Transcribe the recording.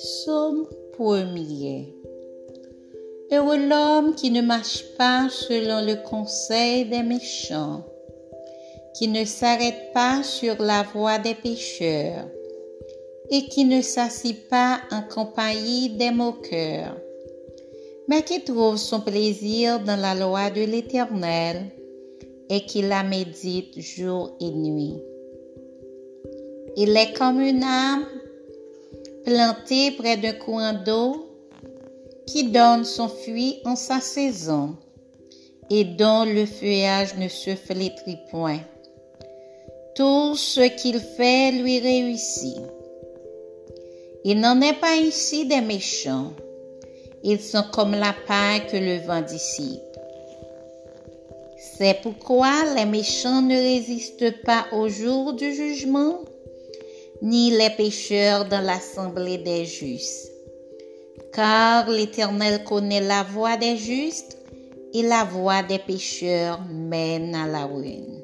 Somme premier. Heureux l'homme qui ne marche pas selon le conseil des méchants, qui ne s'arrête pas sur la voie des pécheurs, et qui ne s'assit pas en compagnie des moqueurs, mais qui trouve son plaisir dans la loi de l'Éternel et qui la médite jour et nuit. Il est comme une âme planté près d'un coin d'eau qui donne son fruit en sa saison et dont le feuillage ne se flétrit point. Tout ce qu'il fait lui réussit. Il n'en est pas ici des méchants. Ils sont comme la paille que le vent dissipe. C'est pourquoi les méchants ne résistent pas au jour du jugement ni les pécheurs dans l'assemblée des justes. Car l'Éternel connaît la voie des justes et la voie des pécheurs mène à la ruine.